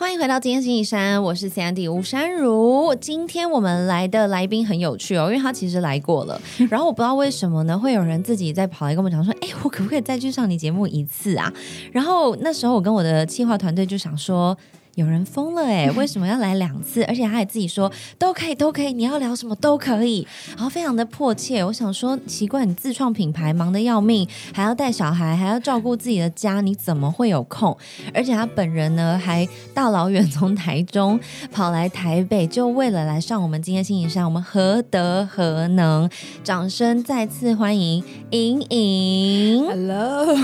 欢迎回到今天星期三，我是 Sandy 吴珊如。今天我们来的来宾很有趣哦，因为他其实来过了，然后我不知道为什么呢，会有人自己在跑来跟我们讲说，哎，我可不可以再去上你节目一次啊？然后那时候我跟我的企划团队就想说。有人疯了哎！为什么要来两次？而且他还自己说都可以，都可以，你要聊什么都可以，然后非常的迫切。我想说，奇怪，你自创品牌忙得要命，还要带小孩，还要照顾自己的家，你怎么会有空？而且他本人呢，还大老远从台中跑来台北，就为了来上我们今天星期三，我们何德何能？掌声再次欢迎莹莹。Hello，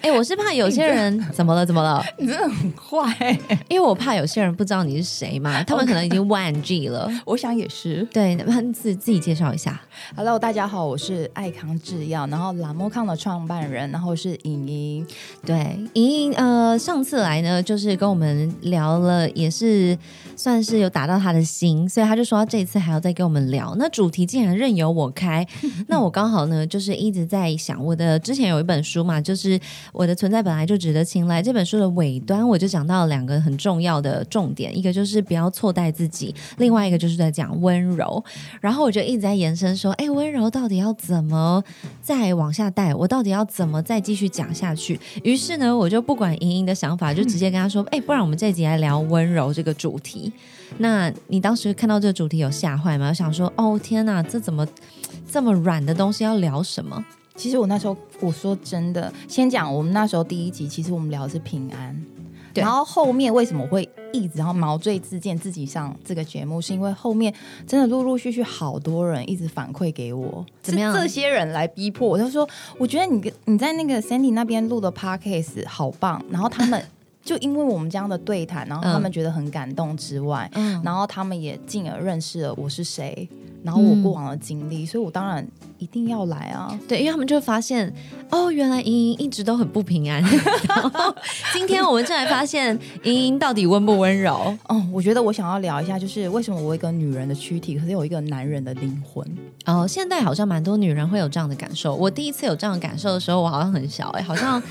哎，我是怕有些人 怎么了？怎么了？你真的很坏。因为我怕有些人不知道你是谁嘛，他们可能已经忘记了。我想也是。对，那你自自己介绍一下。Hello，大家好，我是爱康制药，然后拉莫康的创办人，然后是莹莹。对，莹莹，呃，上次来呢，就是跟我们聊了，也是算是有打到他的心，所以他就说他这一次还要再跟我们聊。那主题竟然任由我开，那我刚好呢，就是一直在想，我的之前有一本书嘛，就是我的存在本来就值得青睐。这本书的尾端，我就讲到了两个很重要的重点，一个就是不要错待自己，另外一个就是在讲温柔。然后我就一直在延伸说，哎，温柔到底要怎么再往下带？我到底要怎么再继续讲下去？于是呢，我就不管莹莹的想法，就直接跟她说，哎，不然我们这集来聊温柔这个主题。那你当时看到这个主题有吓坏吗？我想说，哦天哪，这怎么 这么软的东西要聊什么？其实我那时候我说真的，先讲我们那时候第一集，其实我们聊的是平安。对。然后后面为什么会一直然后毛遂自荐自己上这个节目，是因为后面真的陆陆续续好多人一直反馈给我，怎么样？这些人来逼迫我，他说我觉得你跟你在那个 Sandy 那边录的 podcast 好棒，然后他们就因为我们这样的对谈，然后他们觉得很感动之外，嗯，然后他们也进而认识了我是谁，然后我过往的经历，所以我当然一定要来啊。对，因为他们就会发现，哦，原来莹莹一直都很不平安。然后今天我们正来发现，莹莹到底温不温柔？哦，我觉得我想要聊一下，就是为什么我有一个女人的躯体，可是有一个男人的灵魂。哦，现在好像蛮多女人会有这样的感受。我第一次有这样的感受的时候，我好像很小、哎，好像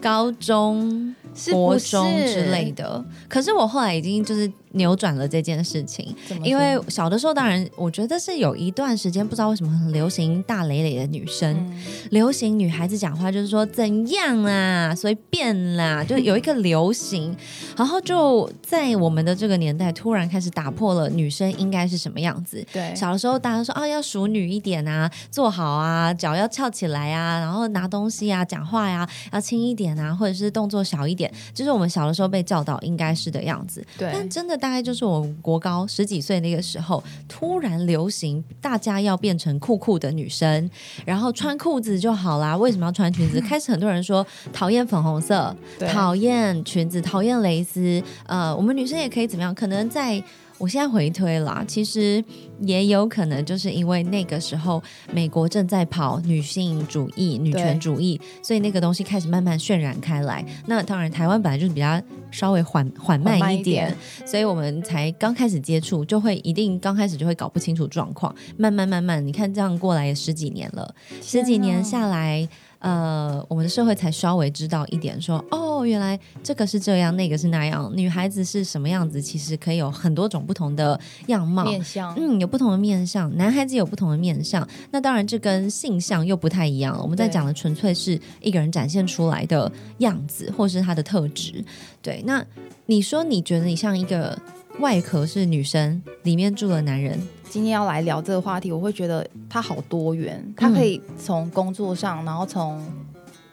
高中、是国不是中之类的。可是我后来已经就是扭转了这件事情？因为小的时候，当然我觉得是有一段时间，不知道为什么很流行大磊磊的女生，嗯流行女孩子讲话就是说怎样啊，随便啦，就有一个流行，然后就在我们的这个年代，突然开始打破了女生应该是什么样子。对，小的时候，大家说啊，要淑女一点啊，坐好啊，脚要翘起来啊，然后拿东西啊，讲话呀、要轻一点啊，或者是动作小一点，就是我们小的时候被教导应该是的样子。对但，真的大概就是我国高十几岁那个时候，突然流行大家要变成酷酷的女生，然后穿裤子就好啦，为什么要穿裙子？开始很多人说讨厌粉红色，讨厌裙子，讨厌蕾丝。呃，我们女生也可以怎么样？可能在我现在回推啦，其实也有可能就是因为那个时候美国正在跑女性主义、女权主义，所以那个东西开始慢慢渲染开来。那当然，台湾本来就是比较稍微缓缓慢一点，所以我们才刚开始接触，就会一定刚开始就会搞不清楚状况。慢慢慢慢，你看这样过来也十几年了，十几年下来。呃，我们的社会才稍微知道一点说哦，原来这个是这样，那个是那样，女孩子是什么样子，其实可以有很多种不同的样貌。面相，嗯，有不同的面相，男孩子有不同的面相。那当然，这跟性相又不太一样了。我们在讲的纯粹是一个人展现出来的样子，或是他的特质。对，那你说你觉得你像一个外壳是女生，里面住了男人，今天要来聊这个话题，我会觉得他好多元，他可以从工作上，然后从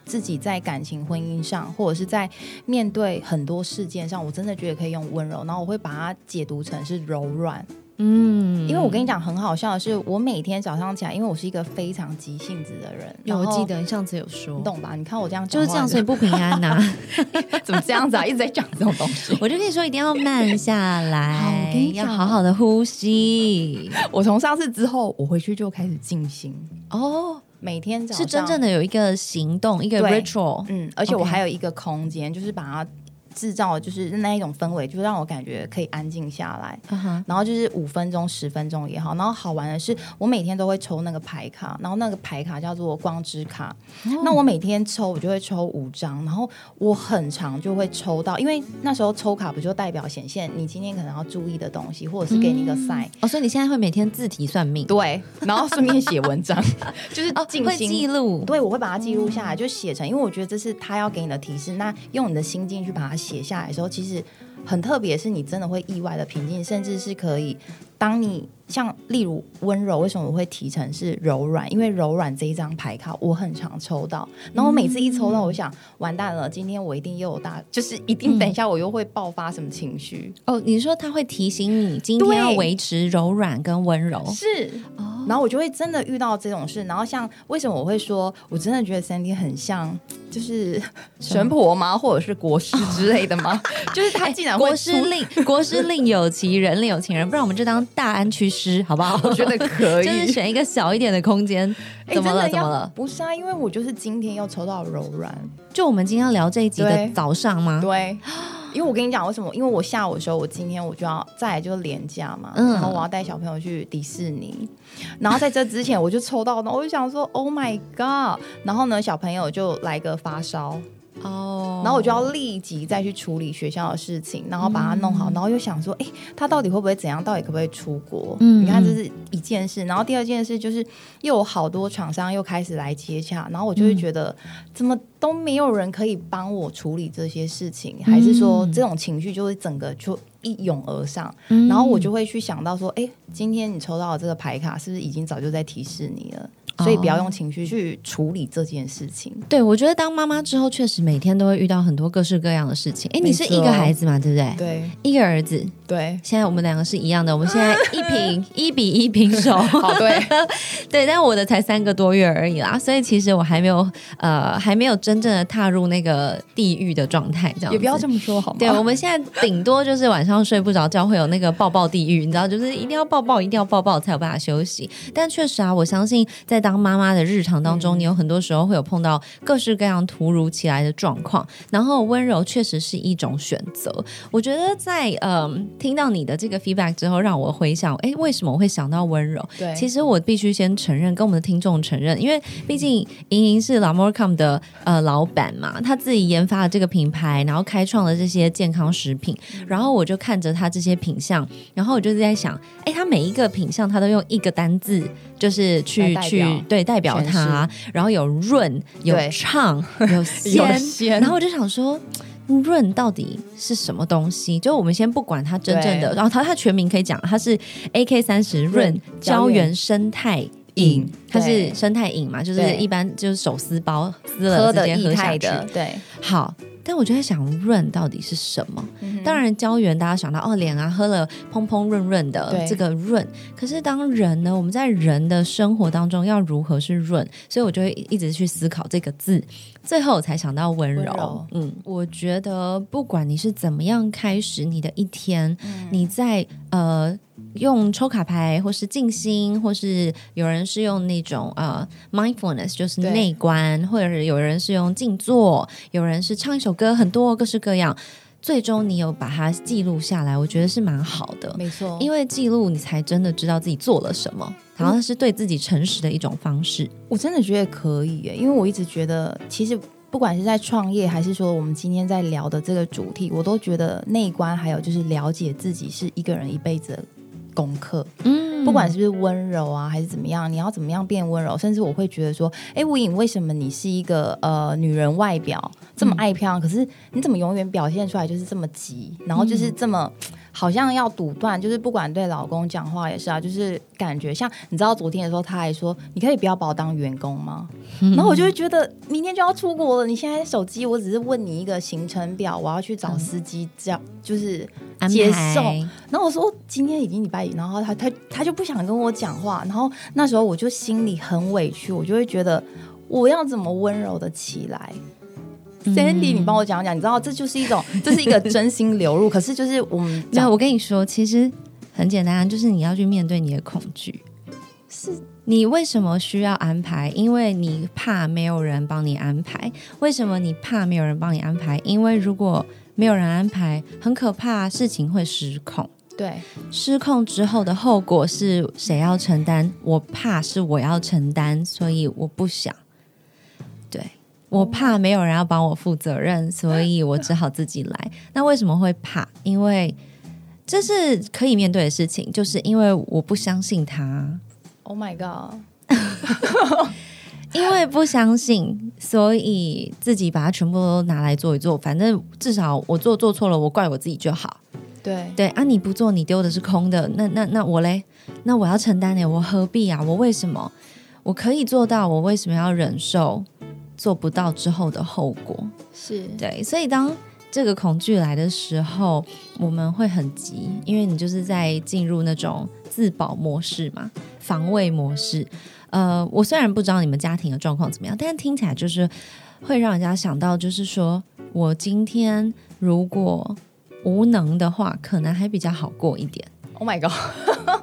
自己在感情、婚姻上，或者是在面对很多事件上，我真的觉得可以用温柔，然后我会把它解读成是柔软。嗯，因为我跟你讲，很好笑的是，我每天早上起来，因为我是一个非常急性子的人，有我记得你上次有说你，懂吧？你看我这样就是这样，所以不平安呐、怎么这样子啊？一直在讲这种东西。我就跟你说，一定要慢下来，要好好的呼吸。我从上次之后，我回去就开始静心，哦，每天早上是真正的有一个行动，一个 ritual。嗯，而且我还有一个空间，就是把它制造就是那一种氛围，就让我感觉可以安静下来。然后就是五分钟、十分钟也好。然后好玩的是，我每天都会抽那个牌卡，然后那个牌卡叫做光之卡。那我每天抽，我就会抽五张，然后我很长就会抽到，因为那时候抽卡不就代表显现你今天可能要注意的东西，或者是给你一个 sign。哦，所以你现在会每天自提算命，对，然后顺便写文章，就是哦，会记录，对，我会把它记录下来，就写成，因为我觉得这是他要给你的提示。那用你的心境去把它写下来的时候，其实很特别，是你真的会意外的平静，甚至是可以，当你像例如温柔，为什么我会提成是柔软？因为柔软这一张牌卡我很常抽到，然后我每次一抽到，我想完蛋了，今天我一定又有大，就是一定等一下我又会爆发什么情绪。哦，你说他会提醒你今天要维持柔软跟温柔，是，哦，然后我就会真的遇到这种事，然后像为什么我会说，我真的觉得 Sandy 很像，就是 神婆吗，或者是国师之类的吗？就是他竟然会国师出，令国师另有其人，另有情人，不然我们就当大安区师好不好？我觉得可以，就是选一个小一点的空间。哎怎么了？怎么了？不是啊，因为我就是今天要抽到柔软，就我们今天要聊这一集的早上吗？对。因为我跟你讲为什么？因为我下午的时候，我今天我就要再来就是廉价嘛，嗯然后我要带小朋友去迪士尼，然后在这之前我就抽到，呢我就想说 Oh my God！然后呢，小朋友就来个发烧，哦。然后我就要立即再去处理学校的事情，然后把它弄好，然后又想说，哎，他到底会不会怎样？到底可不可以出国？嗯。你看这是一件事，然后第二件事就是又有好多厂商又开始来接洽，然后我就会觉得、怎么都没有人可以帮我处理这些事情，还是说这种情绪就会整个就一涌而上，嗯。然后我就会去想到说，哎，今天你抽到的这个牌卡是不是已经早就在提示你了？所以不要用情绪去处理这件事情。对，我觉得当妈妈之后，确实每天都会遇到很多各式各样的事情。哎，你是一个孩子嘛，对不对？对一个儿子。对，现在我们两个是一样的，我们现在 一平一比一平手。好对。对，但我的才三个多月而已啦，所以其实我还没有呃，还没有真正的踏入那个地狱的状态，这样子也不要这么说好吗？对，我们现在顶多就是晚上睡不着觉，会有那个抱抱地狱，你知道，就是一定要抱抱，一定要抱抱才有办法休息。但确实啊，我相信在当妈妈的日常当中，你有很多时候会有碰到各式各样突如其来的状况，然后温柔确实是一种选择。我觉得在嗯、听到你的这个 feedback 之后，让我回想，哎，为什么我会想到温柔？对，其实我必须先承认，跟我们的听众承认，因为毕竟莹莹是 Lamorcom 的呃老板嘛，他自己研发了这个品牌，然后开创了这些健康食品，然后我就看着他这些品相，然后我就在想，哎，他每一个品相他都用一个单字，就是去去对代表它，然后有润、有对畅、有 有鲜，然后我就想说。润到底是什么东西？就我们先不管它真正的，然后它它全名可以讲，它是 AK 三十润润胶胶原原生态饮饮，它是生态饮嘛，就是一般就是手撕包撕了直接喝下去。对，好，但我就在想润到底是什么？嗯当然胶原大家想到哦脸啊喝了蓬蓬润润的对这个润，可是当人呢，我们在人的生活当中要如何是润？所以我就会一直去思考这个字，最后我才想到温柔。温柔嗯，我觉得不管你是怎么样开始你的一天，嗯你在呃。用抽卡牌，或是静心，或是有人是用那种呃 mindfulness，就是内观，或者是有人是用静坐，有人是唱一首歌，很多各式各样。最终你有把它记录下来，我觉得是蛮好的，没错，因为记录你才真的知道自己做了什么，然后是对自己诚实的一种方式。我真的觉得可以耶，因为我一直觉得，其实不管是在创业，还是说我们今天在聊的这个主题，我都觉得内观还有就是了解自己是一个人一辈子的功课。嗯不管是不是温柔啊，还是怎么样，你要怎么样变温柔？甚至我会觉得说，哎，吴颖，为什么你是一个呃女人外表这么爱漂亮，可是你怎么永远表现出来就是这么急，然后就是这么。好像要堵断，就是不管对老公讲话也是啊，就是感觉像你知道昨天的时候，他还说你可以不要把我当员工吗？然后我就会觉得明天就要出国了，你现在手机我只是问你一个行程表，我要去找司机，这样就是接排受。然后我说今天已经礼拜一，然后他他他就不想跟我讲话，然后那时候我就心里很委屈，我就会觉得我要怎么温柔的起来。Sandy，你帮我讲讲，你知道这就是一种，这是一个真心流露。可是就是我们没有，讲我跟你说，其实很简单，就是你要去面对你的恐惧。是你为什么需要安排？因为你怕没有人帮你安排。为什么你怕没有人帮你安排？因为如果没有人安排，很可怕，事情会失控。对，失控之后的后果是谁要承担？我怕是我要承担，所以我不想。对我怕没有人要帮我负责任，所以我只好自己来。那为什么会怕？因为这是可以面对的事情，就是因为我不相信他。Oh my god！因为不相信，所以自己把它全部都拿来做一做。反正至少我做做错了，我怪我自己就好。对对啊，你不做，你丢的是空的。那那那我嘞？那我要承担呢？我何必啊？我为什么？我可以做到，我为什么要忍受做不到之后的后果？是，对，所以当这个恐惧来的时候，我们会很急，因为你就是在进入那种自保模式嘛，防卫模式。呃，我虽然不知道你们家庭的状况怎么样，但是听起来就是会让人家想到，就是说我今天如果无能的话，可能还比较好过一点，Oh my god！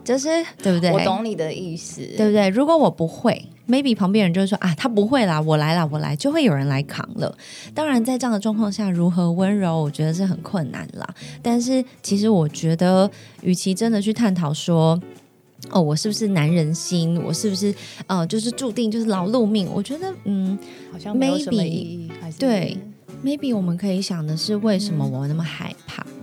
就是对不对？我懂你的意思，对不对？如果我不会，maybe 旁边人就会说啊，他不会啦，我来啦，我来，就会有人来扛了。当然，在这样的状况下，如何温柔，我觉得是很困难啦。但是，其实我觉得，与其真的去探讨说。哦，我是不是男人心？我是不是呃，就是注定就是劳碌命？我觉得，嗯好像 Maybe，对，maybe 我们可以想的是，为什么我那么害怕？我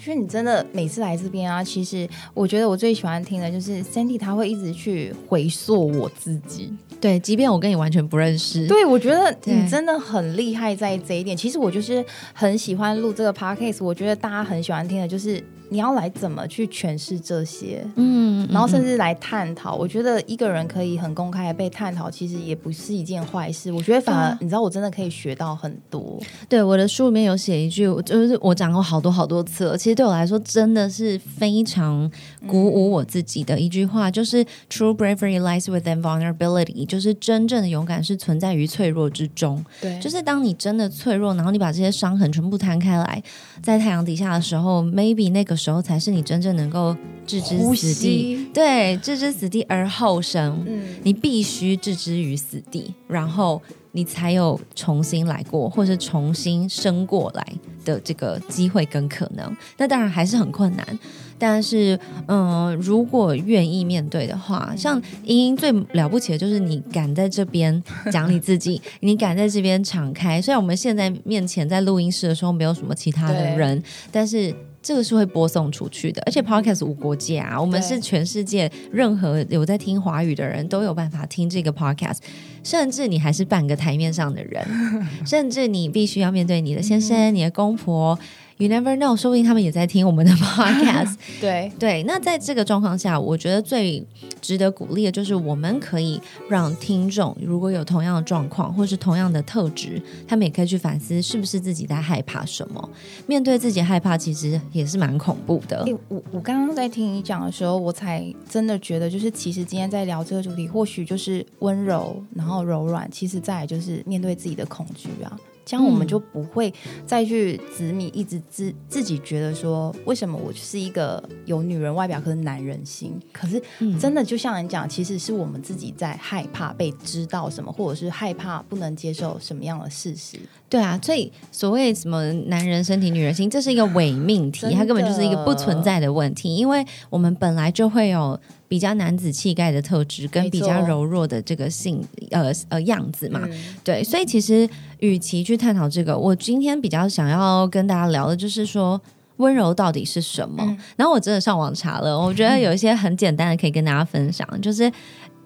觉得你真的每次来这边啊，其实我觉得我最喜欢听的就是 Sandy，他会一直去回溯我自己。对，即便我跟你完全不认识，对，我觉得你真的很厉害在这一点。其实我就是很喜欢录这个 podcast，我觉得大家很喜欢听的就是你要来怎么去诠释这些。嗯，然后甚至至来探讨，我觉得一个人可以很公开的被探讨，其实也不是一件坏事。我觉得反而你知道，我真的可以学到很多。对我的书里面有写一句，就是我讲过好多好多次了。其实对我来说，真的是非常鼓舞我自己的一句话，就是 “True bravery lies within vulnerability”，就是真正的勇敢是存在于脆弱之中。对，就是当你真的脆弱，然后你把这些伤痕全部摊开来，在太阳底下的时候，maybe 那个时候才是你真正能够置之死地。对，置之死地而后生。嗯，你必须置之于死地，然后你才有重新来过，或是重新生过来的这个机会跟可能。那当然还是很困难，但是嗯、如果愿意面对的话，像英英最了不起的就是你敢在这边讲你自己，你敢在这边敞开。虽然我们现在面前在录音室的时候没有什么其他的人，但是。这个是会播送出去的，而且 Podcast 无国界啊，我们是全世界任何有在听华语的人都有办法听这个 Podcast，甚至你还是半个台面上的人，甚至你必须要面对你的先生、你的公婆，You never know，说不定他们也在听我们的 Podcast。对，对，那在这个状况下，我觉得最值得鼓励的就是我们可以让听众如果有同样的状况或是同样的特质，他们也可以去反思是不是自己在害怕什么。面对自己害怕，其实也是蛮恐怖的。诶我我刚刚在听你讲的时候，我才真的觉得，就是其实今天在聊这个主题，或许就是温柔，然后柔软，其实再来就是面对自己的恐惧啊。这样我们嗯就不会再去执迷，一直自自己觉得说，为什么我是一个有女人外表，可是男人心？可是嗯真的就像你讲，其实是我们自己在害怕被知道什么，或者是害怕不能接受什么样的事实。对啊，所以所谓什么男人身体、女人心，这是一个伪命题，它根本就是一个不存在的问题，因为我们本来就会有比较男子气概的特质，跟比较柔弱的这个性呃呃样子嘛。嗯对，所以其实与其去探讨这个，我今天比较想要跟大家聊的就是说。温柔到底是什么？嗯然后我真的上网查了，我觉得有一些很简单的可以跟大家分享，就是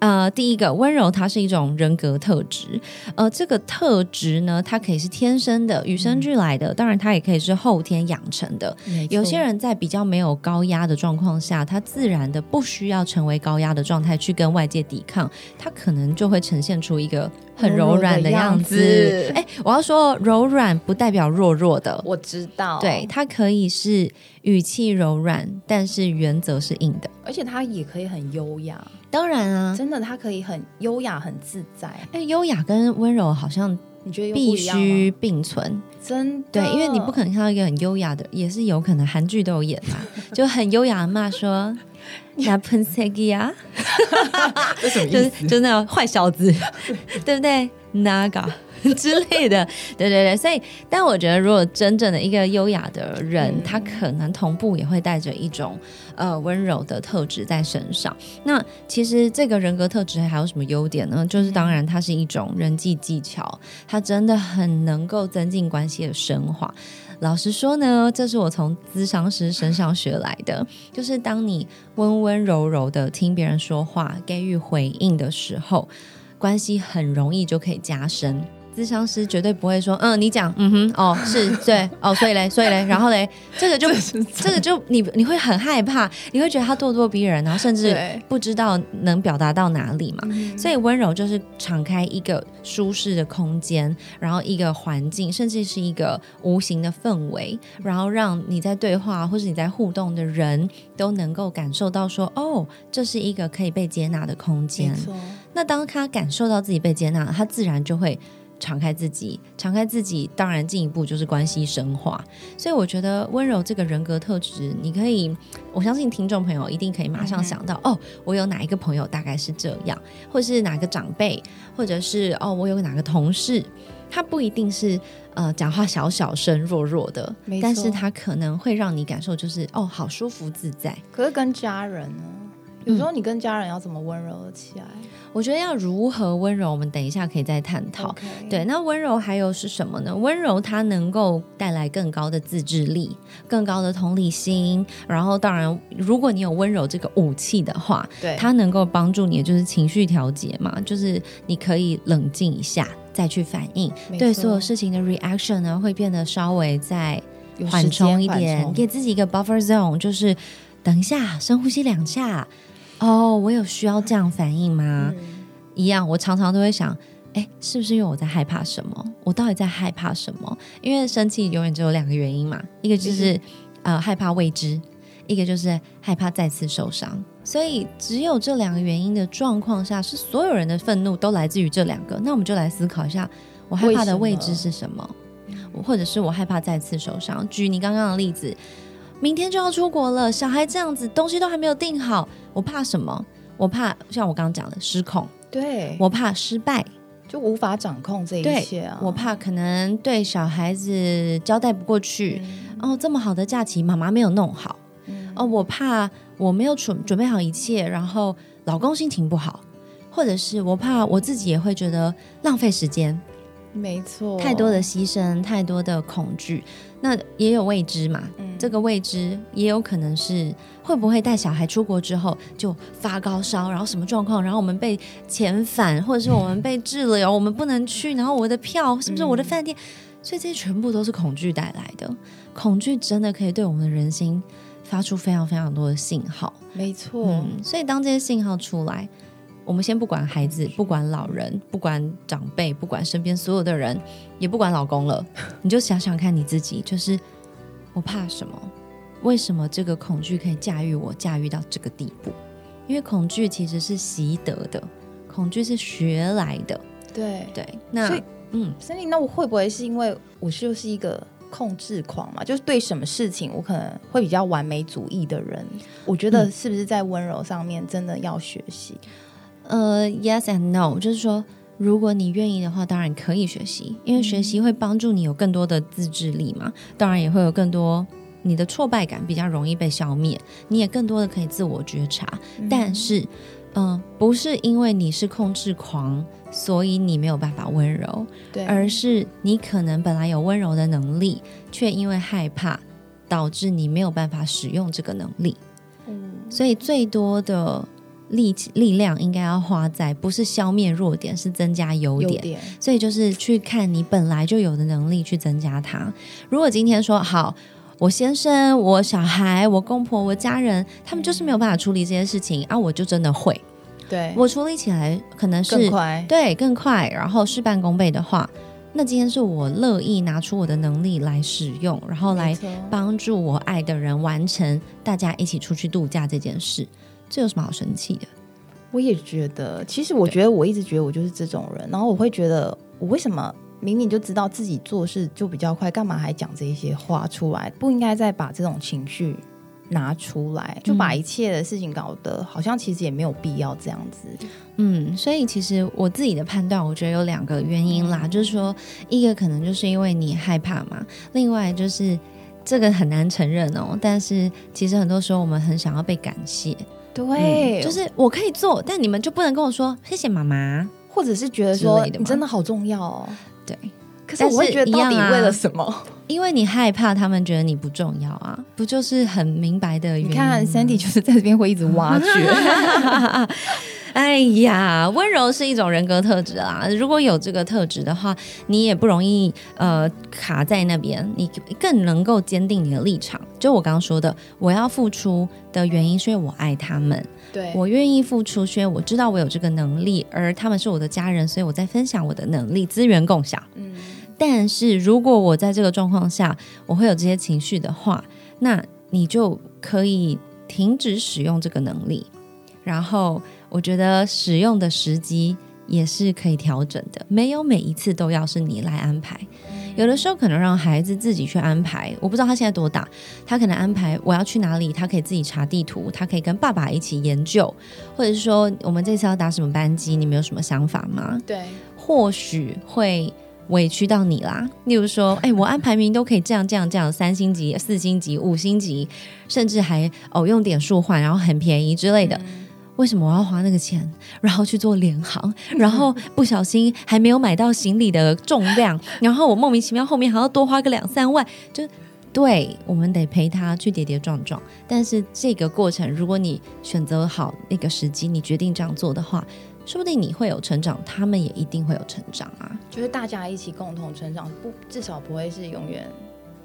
呃，第一个温柔它是一种人格特质，呃，这个特质呢，它可以是天生的、与生俱来的，当然它也可以是后天养成的。有些人在比较没有高压的状况下，他自然的不需要成为高压的状态去跟外界抵抗，他可能就会呈现出一个很柔软的样子。哎，我要说柔软不代表弱弱。的，我知道，对，它可以是语气柔软，但是原则是硬的。而且它也可以很优雅，当然啊，真的，他可以很优雅、很自在。哎，优雅跟温柔好像你觉得必须并存。真的对，因为你不可能看到一个很优雅的，也是有可能韩剧都有演嘛，就很优雅的骂说。那喷 e g 啊，就是就是那种坏小子，对不对？Naga，之类的。对对对，所以，但我觉得，如果真正的一个优雅的人，嗯他可能同步也会带着一种呃温柔的特质在身上。那其实这个人格特质还有什么优点呢？就是当然，它是一种人际技巧，它真的很能够增进关系的升华。老实说呢，这是我从咨商师身上学来的，就是当你温温柔柔的听别人说话，给予回应的时候，关系很容易就可以加深。咨商师绝对不会说，嗯，你讲，嗯哼，哦，是对，哦，所以嘞，所以嘞，然后嘞，这个就 这个就你你会很害怕，你会觉得他咄咄逼人，然后甚至不知道能表达到哪里嘛。嗯所以温柔就是敞开一个舒适的空间，然后一个环境，甚至是一个无形的氛围，然后让你在对话或是你在互动的人都能够感受到说，哦，这是一个可以被接纳的空没间。错，那当他感受到自己被接纳，他自然就会敞开自己，敞开自己，当然进一步就是关系深化。所以我觉得温柔这个人格特质，你可以，我相信听众朋友一定可以马上想到，哦，我有哪一个朋友大概是这样，或是哪个长辈，或者是哦，我有哪个同事，他不一定是呃讲话小小声、弱弱的但是他可能会让你感受就是哦，好舒服自在。可是跟家人呢？有时候你跟家人要怎么温柔的起来？我觉得要如何温柔，我们等一下可以再探讨。对，那温柔还有是什么呢？温柔它能够带来更高的自制力、更高的同理心，然后当然，如果你有温柔这个武器的话，对，它能够帮助你的就是情绪调节嘛，就是你可以冷静一下再去反应，对所有事情的 reaction 呢会变得稍微再缓冲一点，给自己一个 buffer zone，就是等一下深呼吸两下。哦，我有需要这样反应吗？嗯一样，我常常都会想，哎，是不是因为我在害怕什么？我到底在害怕什么？因为生气永远只有两个原因嘛，一个就是呃害怕未知，一个就是害怕再次受伤。所以只有这两个原因的状况下，是所有人的愤怒都来自于这两个。那我们就来思考一下，我害怕的未知是什么？我或者是我害怕再次受伤。举你刚刚的例子，明天就要出国了，小孩这样子，东西都还没有定好，我怕什么？我怕像我刚刚讲的失控，对，我怕失败，就无法掌控这一切啊。我怕可能对小孩子交代不过去。哦，这么好的假期，妈妈没有弄好。嗯。哦，我怕我没有准准备好一切，然后老公心情不好，或者是我怕我自己也会觉得浪费时间，没错，太多的牺牲，太多的恐惧，那也有未知嘛。嗯这个未知也有可能是会不会带小孩出国之后就发高烧，然后什么状况，然后我们被遣返，或者是我们被滞留，我们不能去，然后我的票是不是我的饭店？所以这些全部都是恐惧带来的。恐惧真的可以对我们的人心发出非常非常多的信号。没错，嗯，所以当这些信号出来，我们先不管孩子，不管老人，不管长辈，不管身边所有的人，也不管老公了，你就想想看你自己，就是我怕什么？为什么这个恐惧可以驾驭我，驾驭到这个地步？因为恐惧其实是习得的，恐惧是学来的。对。对，那所以嗯，森林，那我会不会是因为我就是一个控制狂嘛？就是对什么事情我可能会比较完美主义的人？我觉得嗯是不是在温柔上面真的要学习？呃，yes and no，就是说，如果你愿意的话，当然可以学习，因为学习会帮助你有更多的自制力嘛，当然也会有更多你的挫败感比较容易被消灭，你也更多的可以自我觉察。但是，嗯、不是因为你是控制狂，所以你没有办法温柔，对，而是你可能本来有温柔的能力，却因为害怕，导致你没有办法使用这个能力。嗯所以最多的力气力量应该要花在不是消灭弱点，是增加优点。优点所以就是去看你本来就有的能力去增加它。如果今天说好。我先生、我小孩、我公婆、我家人，他们就是没有办法处理这些事情啊，我就真的会，对，我处理起来可能是更快，对更快，然后事半功倍的话，那今天是我乐意拿出我的能力来使用，然后来帮助我爱的人完成大家一起出去度假这件事，这有什么好生气的？我也觉得，其实我觉得我一直觉得我就是这种人，然后我会觉得我为什么明明就知道自己做事就比较快，干嘛还讲这些话出来？不应该再把这种情绪拿出来，就把一切的事情搞得好像其实也没有必要这样子。嗯，所以其实我自己的判断，我觉得有两个原因啦，就是说，一个可能就是因为你害怕嘛，另外就是这个很难承认哦。但是其实很多时候我们很想要被感谢，对，就是我可以做，但你们就不能跟我说谢谢妈妈，或者是觉得说你真的好重要哦。对，可是我会觉得到底为了什么？因为你害怕他们觉得你不重要啊，不就是很明白的原因？你看，Sandy 就是在这边会一直挖掘。哎呀，温柔是一种人格特质啊！如果有这个特质的话，你也不容易呃卡在那边，你更能够坚定你的立场。就我刚刚说的，我要付出的原因是因为我爱他们，对我愿意付出，是因为我知道我有这个能力，而他们是我的家人，所以我在分享我的能力，资源共享。嗯，但是如果我在这个状况下，我会有这些情绪的话，那你就可以停止使用这个能力，然后。我觉得使用的时机也是可以调整的，没有每一次都要是你来安排。有的时候可能让孩子自己去安排。我不知道他现在多大，他可能安排我要去哪里，他可以自己查地图，他可以跟爸爸一起研究，或者是说我们这次要打什么班机，你们有什么想法吗？对，或许会委屈到你啦。例如说，哎，我安排名都可以这样这样这样，三星级、四星级、五星级，甚至还哦用点数换，然后很便宜之类的。为什么我要花那个钱，然后去做联航，然后不小心还没有买到行李的重量，然后我莫名其妙后面还要多花个两三万，就对我们得陪他去跌跌撞撞。但是这个过程，如果你选择好那个时机，你决定这样做的话，说不定你会有成长，他们也一定会有成长啊！就是大家一起共同成长，不至少不会是永远。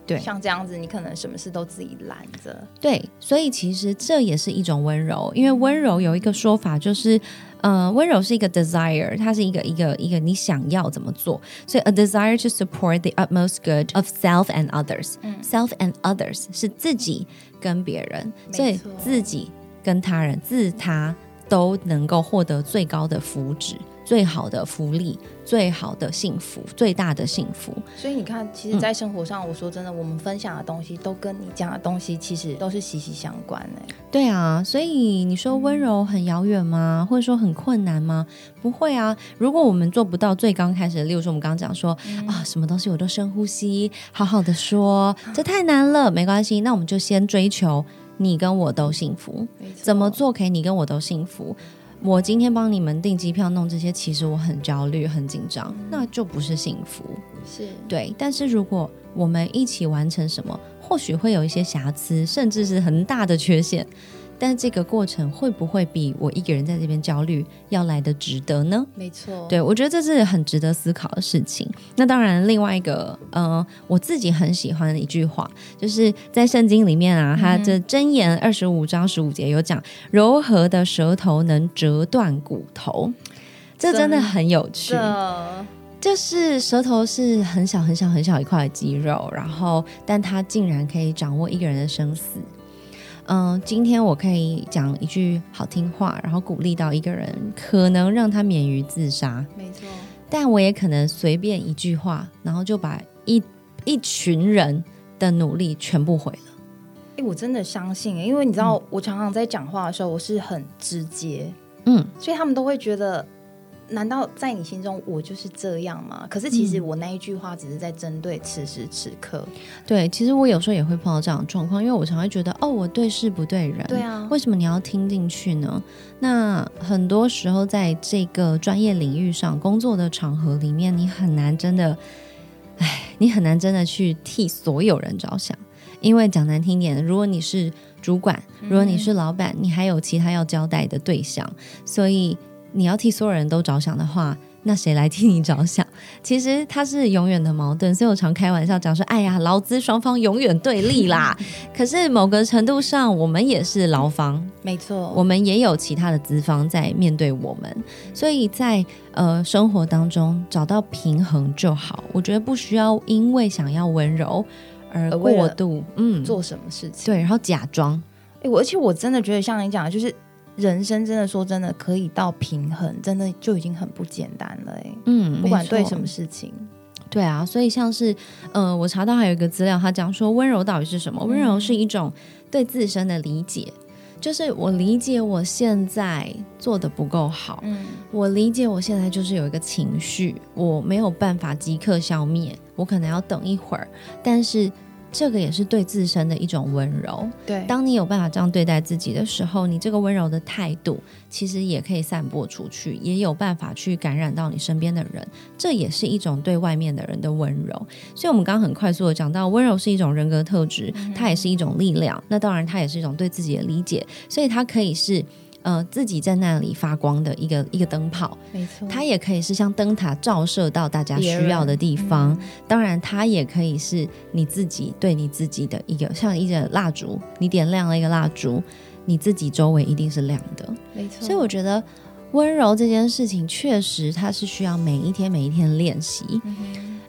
对，像这样子，你可能什么事都自己揽着。对，所以其实这也是一种温柔，因为温柔有一个说法，就是，呃，温柔是一个 desire，它是一个一个一个你想要怎么做，所以 a desire to support the utmost good of self and others。self and others 是自己跟别人，所以自己跟他人，自他都能够获得最高的福祉。最好的福利，最好的幸福，最大的幸福。所以你看，其实，在生活上，我说真的，我们分享的东西都跟你讲的东西，其实都是息息相关的。对啊，所以你说温柔很遥远吗？或者说很困难吗？不会啊。如果我们做不到最刚开始的，例如说我们刚刚讲说啊，什么东西我都深呼吸，好好的说，这太难了。没关系，那我们就先追求你跟我都幸福。怎么做可以你跟我都幸福？我今天帮你们订机票、弄这些，其实我很焦虑、很紧张，那就不是幸福。是对，但是如果我们一起完成什么，或许会有一些瑕疵，甚至是很大的缺陷。但这个过程会不会比我一个人在这边焦虑要来的值得呢？没错，对我觉得这是很值得思考的事情。那当然，另外一个，呃，我自己很喜欢的一句话，就是在圣经里面啊，它这箴言二十五章十五节有讲，柔和的舌头能折断骨头，这真的很有趣。就是舌头是很小很小很小一块肌肉，然后但它竟然可以掌握一个人的生死。嗯，今天我可以讲一句好听话，然后鼓励到一个人，可能让他免于自杀。没错，但我也可能随便一句话，然后就把一一群人的努力全部毁了。哎，我真的相信，因为你知道，我常常在讲话的时候，我是很直接，嗯，所以他们都会觉得。难道在你心中我就是这样吗？可是其实我那一句话只是在针对此时此刻。对，其实我有时候也会碰到这样的状况，因为我常会觉得，哦，我对事不对人。对啊，为什么你要听进去呢？那很多时候在这个专业领域上工作的场合里面，你很难真的，哎，你很难真的去替所有人着想。因为讲难听点，如果你是主管，如果你是老板，你还有其他要交代的对象，所以。你要替所有人都着想的话，那谁来替你着想？其实它是永远的矛盾，所以我常开玩笑讲说：“哎呀，劳资双方永远对立啦。”可是某个程度上，我们也是劳方，没错，我们也有其他的资方在面对我们，所以在呃生活当中找到平衡就好。我觉得不需要因为想要温柔而过度嗯做什么事情，对，然后假装。哎，我而且我真的觉得像你讲的，就是。人生真的说真的可以到平衡，真的就已经很不简单了哎。嗯，不管对什么事情，对啊，所以像是，呃，我查到还有一个资料，他讲说温柔到底是什么？温柔是一种对自身的理解，就是我理解我现在做的不够好，嗯，我理解我现在就是有一个情绪，我没有办法即刻消灭，我可能要等一会儿，但是。这个也是对自身的一种温柔。对，当你有办法这样对待自己的时候，你这个温柔的态度，其实也可以散播出去，也有办法去感染到你身边的人。这也是一种对外面的人的温柔。所以，我们刚刚很快速的讲到，温柔是一种人格特质，它也是一种力量。那当然，它也是一种对自己的理解。所以，它可以是。呃，自己在那里发光的一个一个灯泡，没错，它也可以是像灯塔照射到大家需要的地方。当然，它也可以是你自己对你自己的一个像一个蜡烛，你点亮了一个蜡烛，你自己周围一定是亮的。没错，所以我觉得温柔这件事情，确实它是需要每一天每一天练习。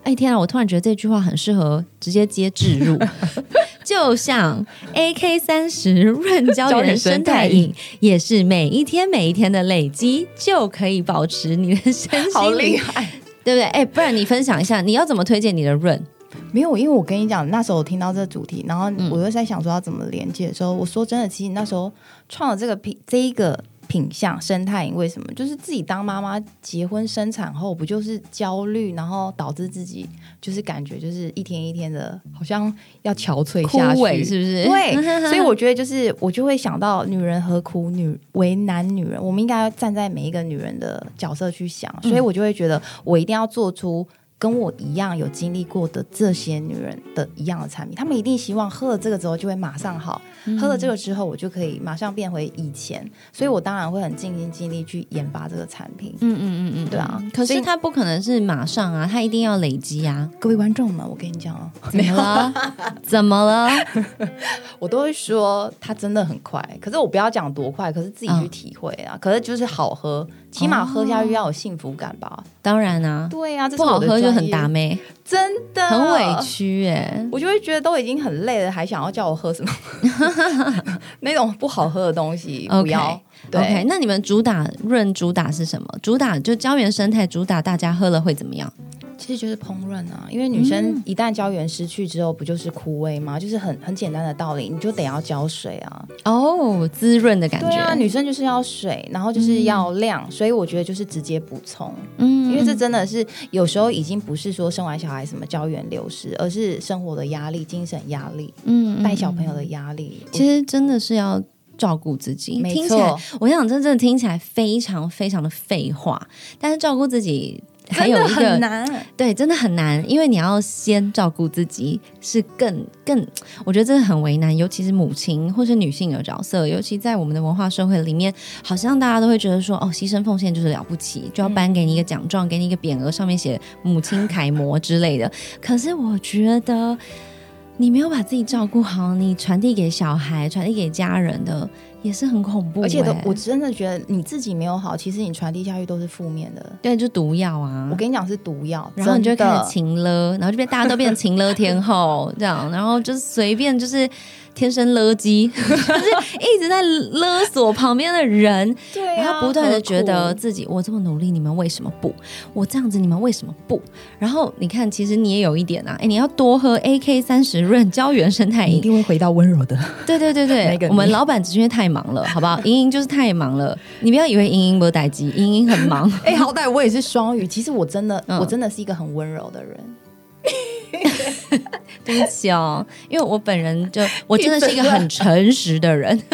哎天啊！我突然觉得这句话很适合直接接置入，就像 A K 三十润胶原生态饮，也是每一天每一天的累积就可以保持你的身心好厉害，对不对？哎，不然你分享一下，你要怎么推荐你的润？没有，因为我跟你讲，那时候我听到这个主题，然后我又在想说要怎么连接的时候，我说真的，其实那时候创了这个品，这一个。品相生态因为什么？就是自己当妈妈结婚生产后，不就是焦虑，然后导致自己就是感觉就是一天一天的，好像要憔悴下去，是不是？对，所以我觉得就是我就会想到女人何苦女为难女人，我们应该要站在每一个女人的角色去想，所以我就会觉得我一定要做出。跟我一样有经历过的这些女人的一样的产品，她们一定希望喝了这个之后就会马上好，喝了这个之后我就可以马上变回以前，所以我当然会很尽心尽力去研发这个产品。嗯嗯嗯嗯，对啊。可是它不可能是马上啊，它一定要累积啊。各位观众们，我跟你讲哦，怎么了？怎么了？我都会说它真的很快，可是我不要讲多快，可是自己去体会啊。可是就是好喝。起码喝下去要有幸福感吧？当然啊，对啊，不好喝就很打妹，真的很委屈哎，我就会觉得都已经很累了，还想要叫我喝什么 那种不好喝的东西？不要。OK，那你们主打润主打是什么？主打就胶原生态，主打大家喝了会怎么样？其实就是烹饪啊，因为女生一旦胶原失去之后，不就是枯萎吗？就是很很简单的道理，你就得要浇水啊。哦，滋润的感觉。对啊，女生就是要水，然后就是要量，所以我觉得就是直接补充。嗯，因为这真的是有时候已经不是说生完小孩什么胶原流失，而是生活的压力、精神压力，嗯，带小朋友的压力。其实真的是要照顾自己。没错，我想真正听起来非常非常的废话，但是照顾自己。还有一个难，对，真的很难，因为你要先照顾自己，是更更，我觉得真的很为难，尤其是母亲或是女性的角色，尤其在我们的文化社会里面，好像大家都会觉得说，哦，牺牲奉献就是了不起，就要颁给你一个奖状，给你一个匾额，上面写母亲楷模之类的。可是我觉得，你没有把自己照顾好，你传递给小孩、传递给家人的。也是很恐怖，而且我真的觉得你自己没有好，其实你传递下去都是负面的。对，就毒药啊！我跟你讲是毒药，然后你就开始情了，然后就变大家都变成情勒天后这样，然后就是随便就是。天生勒鸡，就是一直在勒索旁边的人，对，然后不断的觉得自己我这么努力，你们为什么不？我这样子，你们为什么不？然后你看，其实你也有一点啊，哎，你要多喝 AK 三十润胶原生态饮，一定会回到温柔的。对对对对，我们老板只是因为太忙了，好不好？莹莹就是太忙了，你不要以为莹莹不待机，莹莹很忙。哎，好歹我也是双鱼，其实我真的，我真的是一个很温柔的人。对不起哦，因为我本人就我真的是一个很诚实的人。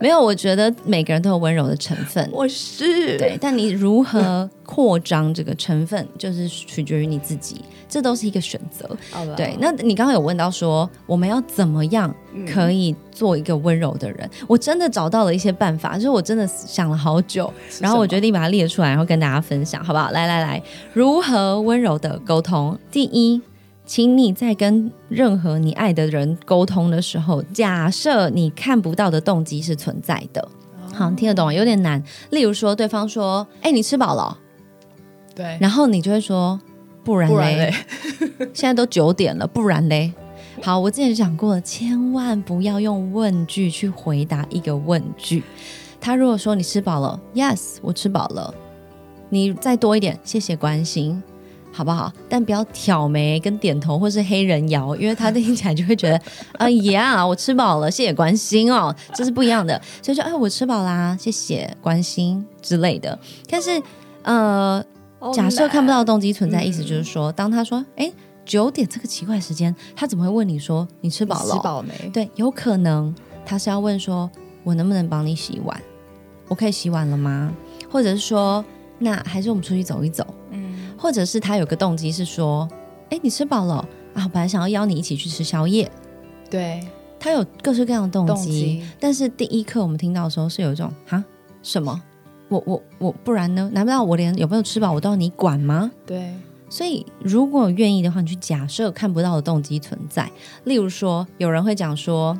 没有，我觉得每个人都有温柔的成分。我是对，但你如何扩张这个成分，就是取决于你自己，这都是一个选择。对，那你刚刚有问到说，我们要怎么样可以做一个温柔的人？我真的找到了一些办法，就是我真的想了好久，然后我决定把它列出来，然后跟大家分享，好不好？来来来，如何温柔的沟通？第一。请你在跟任何你爱的人沟通的时候，假设你看不到的动机是存在的，好听得懂？有点难。例如说，对方说：“哎，你吃饱了？”对，然后你就会说：“不然嘞？现在都九点了，不然嘞？”好，我之前讲过了，千万不要用问句去回答一个问句。他如果说你吃饱了，Yes，我吃饱了。你再多一点，谢谢关心。好不好？但不要挑眉跟点头或是黑人摇，因为他听起来就会觉得，哎 呀，我吃饱了，谢谢关心哦，这是不一样的。所以说，哎，我吃饱啦，谢谢关心之类的。但是，呃，假设看不到动机存在，意思就是说，当他说，哎，九点这个奇怪时间，他怎么会问你说你吃饱了？吃饱没？对，有可能他是要问说，我能不能帮你洗碗？我可以洗碗了吗？或者是说，那还是我们出去走一走？嗯，或者是他有个动机是说，哎，你吃饱了啊？本来想要邀你一起去吃宵夜。对，他有各式各样的动机。但是第一课我们听到的时候是有一种哈什么？我我我不然呢？难不道我连有没有吃饱我都要你管吗？对。所以如果愿意的话，你去假设看不到的动机存在。例如说，有人会讲说。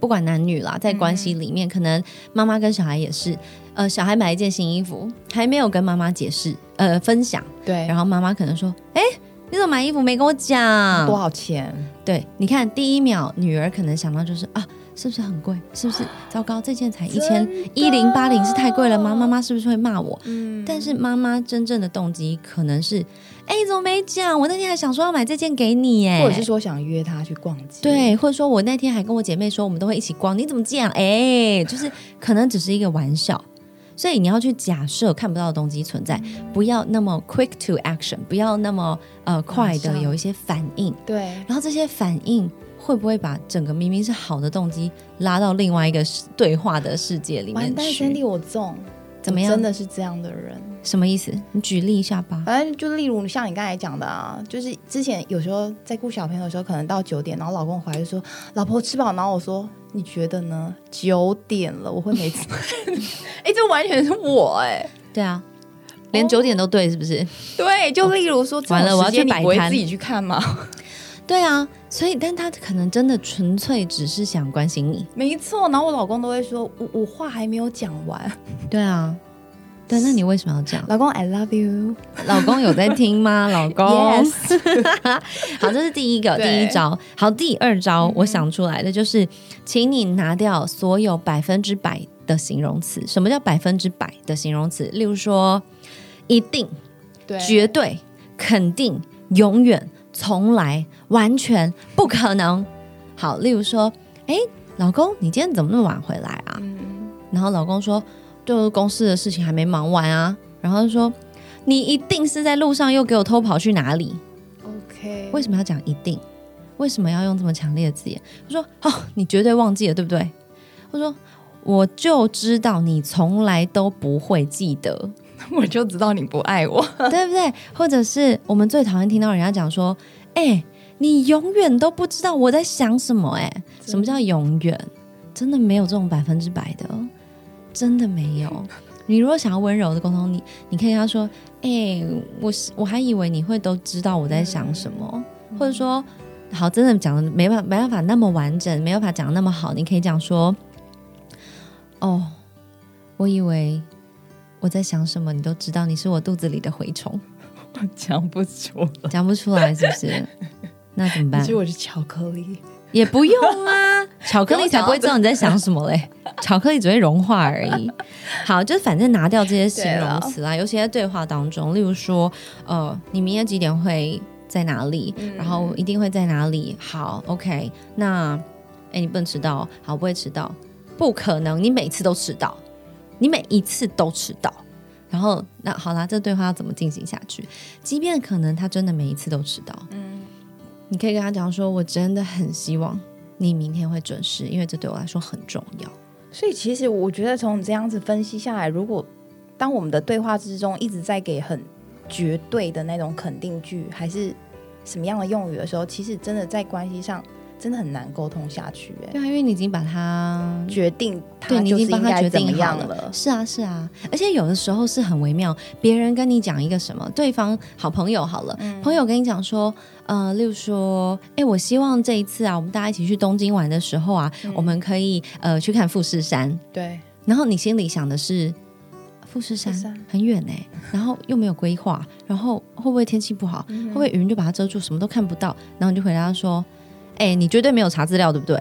不管男女啦，在关系里面，可能妈妈跟小孩也是，呃，小孩买一件新衣服，还没有跟妈妈解释，呃，分享，对，然后妈妈可能说，哎，你怎么买衣服没跟我讲？多少钱？对，你看第一秒，女儿可能想到就是啊。是不是很贵？是不是糟糕？这件才一千一零八零，是太贵了吗？妈妈是不是会骂我？嗯，但是妈妈真正的动机可能是，哎，怎么没讲？我那天还想说要买这件给你，哎，或者是说想约她去逛街，对，或者说我那天还跟我姐妹说，我们都会一起逛，你怎么这样？哎，就是可能只是一个玩笑，所以你要去假设看不到的东西存在，不要那么 quick to action，不要那么呃快的有一些反应，对，然后这些反应。会不会把整个明明是好的动机拉到另外一个对话的世界里面去？完蛋，兄弟，我中，怎么样？真的是这样的人？什么意思？你举例一下吧。反正就例如像你刚才讲的啊，就是之前有时候在顾小朋友的时候，可能到九点，然后老公回来就说：“老婆吃饱。”然后我说：“你觉得呢？”九点了，我会没吃。哎，这完全是我哎。对啊，连九点都对，是不是？对，就例如说，完了，我要去摆摊，自己去看吗？对啊，所以，但他可能真的纯粹只是想关心你，没错。然后我老公都会说，我我话还没有讲完。对啊，对，那你为什么要讲？老公，I love you。老公有在听吗？老公，Yes。好，这是第一个第一招。好，第二招我想出来的就是，请你拿掉所有百分之百的形容词。什么叫百分之百的形容词？例如说，一定、对、绝对、肯定、永远。从来完全不可能。好，例如说，哎，老公，你今天怎么那么晚回来啊？然后老公说，就公司的事情还没忙完啊。然后说，你一定是在路上又给我偷跑去哪里？OK，为什么要讲一定？为什么要用这么强烈的字眼？他说，哦，你绝对忘记了，对不对？我说，我就知道你从来都不会记得。我就知道你不爱我，对不对？或者是我们最讨厌听到人家讲说：“哎，你永远都不知道我在想什么。”哎，什么叫永远？真的没有这种百分之百的，真的没有。你如果想要温柔的沟通，你你可以跟他说：“哎，我我还以为你会都知道我在想什么。”或者说，好，真的讲的没办法没办法那么完整，没办法讲那么好，你可以讲说：“哦，我以为。”我在想什么，你都知道。你是我肚子里的蛔虫，我 讲不出来，讲不出来，是不是？那怎么办？其实我是巧克力，也不用啊。巧克力才不会知道你在想什么嘞，巧克力只会融化而已。好，就是反正拿掉这些形容词啦，尤其在对话当中，例如说，呃，你明天几点会在哪里？然后一定会在哪里？好，OK。那，哎，你不能迟到，好，不会迟到，不可能，你每次都迟到。你每一次都迟到，然后那好啦，这对话要怎么进行下去？即便可能他真的每一次都迟到，嗯，你可以跟他讲说：“我真的很希望你明天会准时，因为这对我来说很重要。”所以其实我觉得从你这样子分析下来，如果当我们的对话之中一直在给很绝对的那种肯定句，还是什么样的用语的时候，其实真的在关系上。真的很难沟通下去，哎，对啊，因为你已经把他决定，对你已经帮他决定好了，是啊，是啊，而且有的时候是很微妙，别人跟你讲一个什么，对方好朋友好了，朋友跟你讲说，呃，例如说，哎，我希望这一次啊，我们大家一起去东京玩的时候啊，我们可以呃去看富士山，对，然后你心里想的是富士山很远哎，然后又没有规划，然后会不会天气不好，会不会云就把它遮住，什么都看不到，然后你就回答说。哎，你绝对没有查资料，对不对？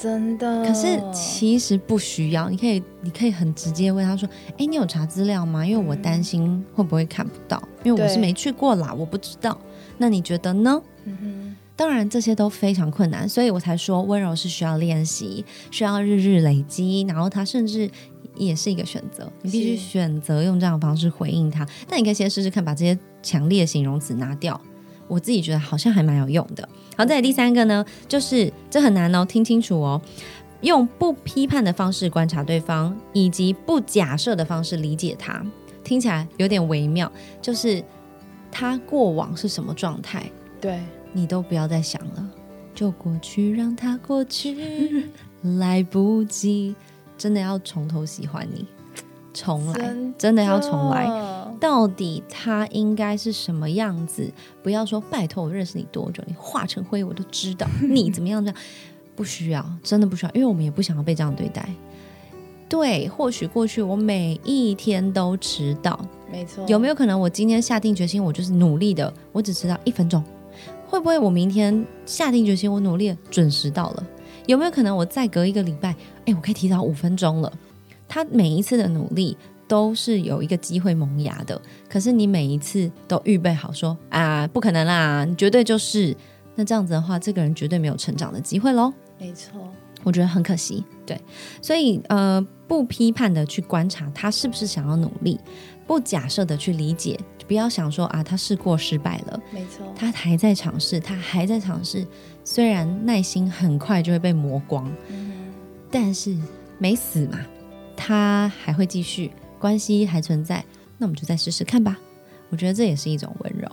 真的。可是其实不需要，你可以你可以很直接问他说：“哎，你有查资料吗？因为我担心会不会看不到，因为我是没去过啦，我不知道。那你觉得呢？”嗯哼，当然这些都非常困难，所以我才说温柔是需要练习，需要日日累积，然后他甚至。也是一个选择，你必须选择用这样的方式回应他。但你可以先试试看，把这些强烈的形容词拿掉。我自己觉得好像还蛮有用的。好，再来第三个呢，就是这很难哦，听清楚哦。用不批判的方式观察对方，以及不假设的方式理解他，听起来有点微妙。就是他过往是什么状态，对你都不要再想了，就过去，让它过去，来不及。真的要从头喜欢你，重来，真的要重来。到底他应该是什么样子？不要说拜托我认识你多久，你化成灰我都知道。你怎么样？这样不需要，真的不需要，因为我们也不想要被这样对待。对，或许过去我每一天都迟到，没错。有没有可能我今天下定决心，我就是努力的，我只迟到一分钟？会不会我明天下定决心，我努力准时到了？有没有可能我再隔一个礼拜，哎，我可以提早五分钟了？他每一次的努力都是有一个机会萌芽的，可是你每一次都预备好说啊，不可能啦，你绝对就是那这样子的话，这个人绝对没有成长的机会喽。没错，我觉得很可惜。对，所以呃，不批判的去观察他是不是想要努力，不假设的去理解。不要想说啊，他试过失败了，没错，他还在尝试，他还在尝试。虽然耐心很快就会被磨光，但是没死嘛，他还会继续，关系还存在，那我们就再试试看吧。我觉得这也是一种温柔。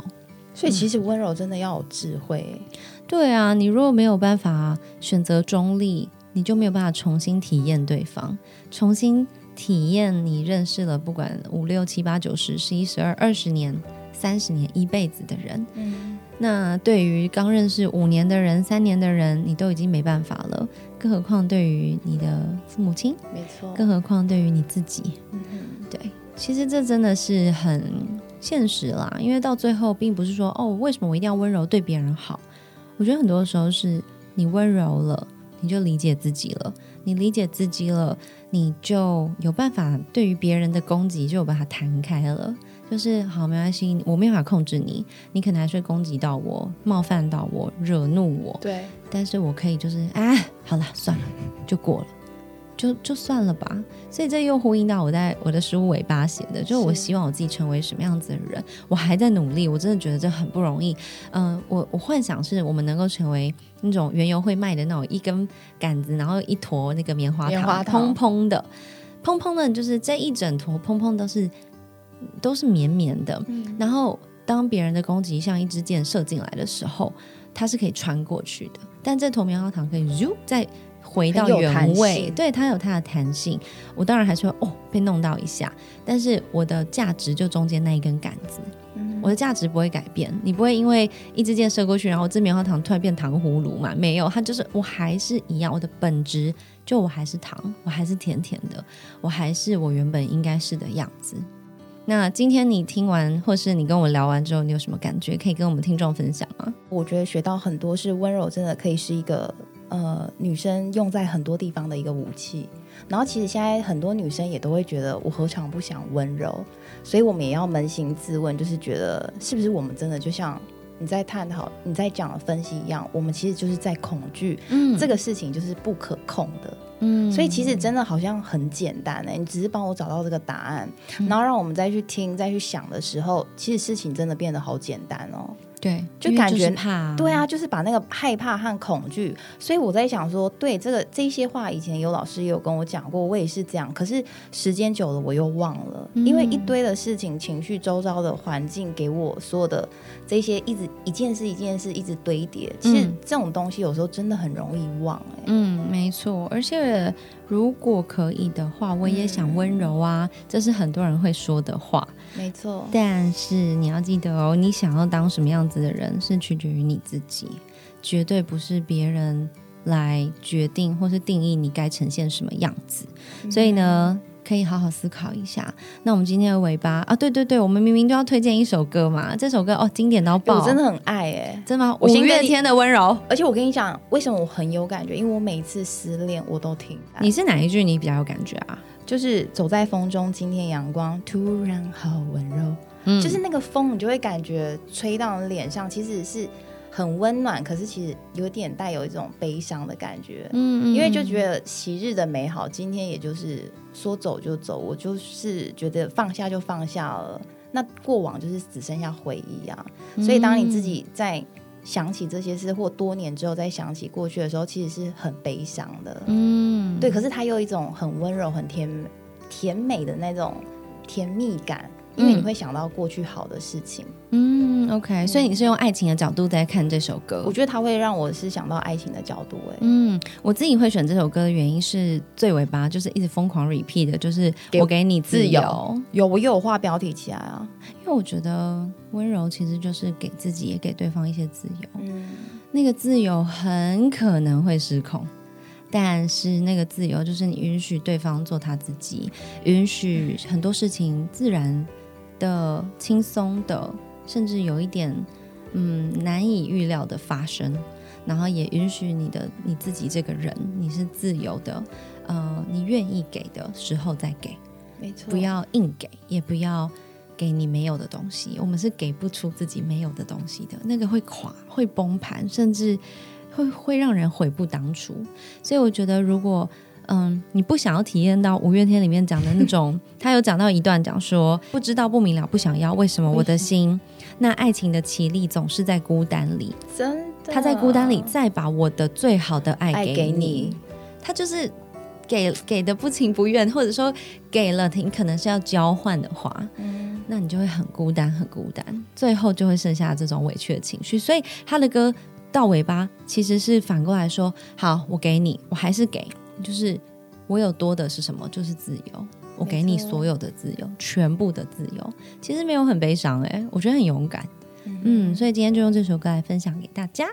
所以其实温柔真的要有智慧。对啊，你如果没有办法选择中立，你就没有办法重新体验对方，重新。体验你认识了不管五六七八九十十一十二二十年三十年一辈子的人，嗯，那对于刚认识五年的人三年的人，你都已经没办法了，更何况对于你的父母亲，没错，更何况对于你自己，其实这真的是很现实啦，因为到最后并不是说哦，为什么我一定要温柔对别人好？我觉得很多时候是你温柔了，你就理解自己了。你理解自己了，你就有办法对于别人的攻击就把它弹开了。就是好，没关系，我没法控制你，你可能还是会攻击到我、冒犯到我、惹怒我。对，但是我可以就是啊，好了，算了，就过了。就就算了吧，所以这又呼应到我在我的书尾巴写的，就是我希望我自己成为什么样子的人，我还在努力，我真的觉得这很不容易。嗯，我我幻想是我们能够成为那种原油会卖的那种一根杆子，然后一坨那个棉花糖，蓬蓬的，蓬蓬的，就是这一整坨蓬蓬都是都是绵绵的。然后当别人的攻击像一支箭射进来的时候，它是可以穿过去的，但这坨棉花糖可以咻在。回到原位，对它有它的弹性。我当然还是会哦被弄到一下，但是我的价值就中间那一根杆子，嗯我的价值不会改变。你不会因为一支箭射过去，然后这棉花糖突然变糖葫芦嘛？没有，它就是我还是一样，我的本质就我还是糖，我还是甜甜的，我还是我原本应该是的样子。那今天你听完，或是你跟我聊完之后，你有什么感觉？可以跟我们听众分享吗？我觉得学到很多，是温柔真的可以是一个。呃，女生用在很多地方的一个武器，然后其实现在很多女生也都会觉得，我何尝不想温柔？所以我们也要扪心自问，就是觉得是不是我们真的就像你在探讨、你在讲分析一样，我们其实就是在恐惧，嗯，这个事情就是不可控的，嗯，所以其实真的好像很简单哎，你只是帮我找到这个答案，然后让我们再去听、再去想的时候，其实事情真的变得好简单哦。对，就感觉怕，对啊，就是把那个害怕和恐惧。所以我在想说，对这个这些话，以前有老师也有跟我讲过，我也是这样。可是时间久了，我又忘了，因为一堆的事情、情绪、周遭的环境给我所有的这些，一直一件事一件事一直堆叠。其实这种东西有时候真的很容易忘。哎，嗯，没错。而且如果可以的话，我也想温柔啊，这是很多人会说的话。没错，但是你要记得哦，你想要当什么样子的人是取决于你自己，绝对不是别人来决定或是定义你该呈现什么样子。所以呢。可以好好思考一下。那我们今天的尾巴啊，对对对，我们明明就要推荐一首歌嘛，这首歌哦，经典到爆，我真的很爱哎，真的吗？五月天的温柔，而且我跟你讲，为什么我很有感觉？因为我每一次失恋我都听。你是哪一句你比较有感觉啊？就是走在风中，今天阳光突然好温柔，嗯，就是那个风，你就会感觉吹到脸上，其实是。很温暖，可是其实有点带有一种悲伤的感觉，嗯，因为就觉得昔日的美好，今天也就是说走就走，我就是觉得放下就放下了，那过往就是只剩下回忆啊。所以当你自己在想起这些事，或多年之后再想起过去的时候，其实是很悲伤的，嗯，对。可是它有一种很温柔、很甜甜美的那种甜蜜感。因为你会想到过去好的事情，嗯，OK，所以你是用爱情的角度在看这首歌，我觉得它会让我是想到爱情的角度，哎，嗯，我自己会选这首歌的原因是最尾巴就是一直疯狂 repeat 的，就是我给你自由，有我有画标题起来啊，因为我觉得温柔其实就是给自己也给对方一些自由，嗯，那个自由很可能会失控。但是那个自由就是你允许对方做他自己，允许很多事情自然的、轻松的，甚至有一点嗯难以预料的发生，然后也允许你的你自己这个人你是自由的，呃，你愿意给的时候再给，没错，不要硬给，也不要给你没有的东西，我们是给不出自己没有的东西的，那个会垮，会崩盘，甚至。会会让人悔不当初，所以我觉得，如果嗯，你不想要体验到五月天里面讲的那种，他有讲到一段讲说，不知道不明了不想要，为什么我的心那爱情的绮丽总是在孤单里，真的，他在孤单里再把我的最好的爱给你，他就是给给的不情不愿，或者说给了你可能是要交换的话，嗯，那你就会很孤单很孤单，最后就会剩下这种委屈的情绪，所以他的歌。到尾巴其实是反过来说，好，我给你，我还是给，就是我有多的是什么？就是自由，我给你所有的自由，全部的自由。其实没有很悲伤，哎，我觉得很勇敢，嗯，所以今天就用这首歌来分享给大家。